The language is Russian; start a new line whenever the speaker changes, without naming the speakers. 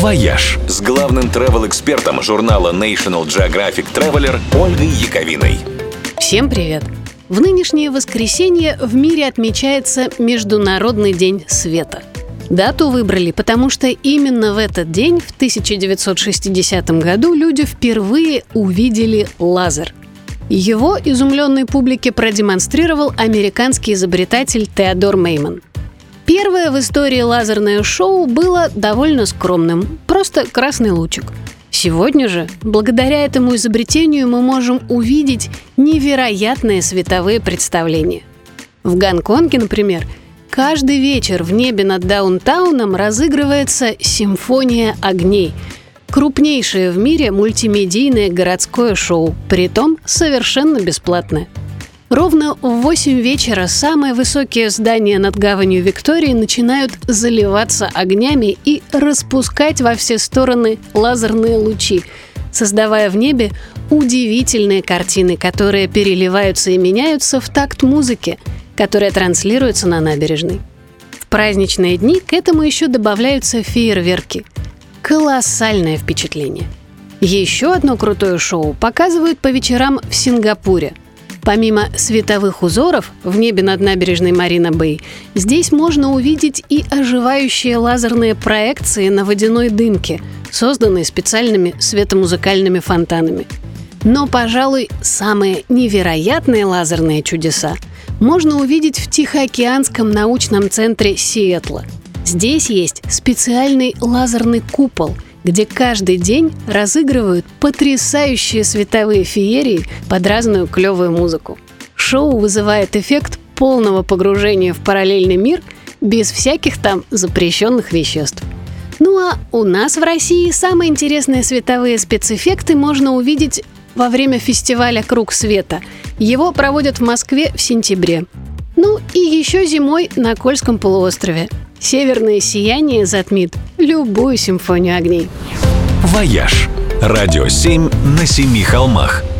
«Вояж» с главным travel-экспертом журнала National Geographic Traveler Ольгой Яковиной.
Всем привет! В нынешнее воскресенье в мире отмечается Международный день света. Дату выбрали, потому что именно в этот день, в 1960 году, люди впервые увидели лазер. Его изумленной публике продемонстрировал американский изобретатель Теодор Мейман – Первое в истории лазерное шоу было довольно скромным, просто красный лучик. Сегодня же, благодаря этому изобретению, мы можем увидеть невероятные световые представления. В Гонконге, например, каждый вечер в небе над даунтауном разыгрывается симфония огней – крупнейшее в мире мультимедийное городское шоу, притом совершенно бесплатное – Ровно в 8 вечера самые высокие здания над гаванью Виктории начинают заливаться огнями и распускать во все стороны лазерные лучи, создавая в небе удивительные картины, которые переливаются и меняются в такт музыки, которая транслируется на набережной. В праздничные дни к этому еще добавляются фейерверки. Колоссальное впечатление. Еще одно крутое шоу показывают по вечерам в Сингапуре – Помимо световых узоров в небе над набережной Марина Бэй, здесь можно увидеть и оживающие лазерные проекции на водяной дымке, созданные специальными светомузыкальными фонтанами. Но, пожалуй, самые невероятные лазерные чудеса можно увидеть в Тихоокеанском научном центре Сиэтла. Здесь есть специальный лазерный купол – где каждый день разыгрывают потрясающие световые феерии под разную клевую музыку. Шоу вызывает эффект полного погружения в параллельный мир без всяких там запрещенных веществ. Ну а у нас в России самые интересные световые спецэффекты можно увидеть во время фестиваля «Круг света». Его проводят в Москве в сентябре. Ну и еще зимой на Кольском полуострове. Северное сияние затмит любую симфонию огней.
«Вояж» – радио 7 на семи холмах –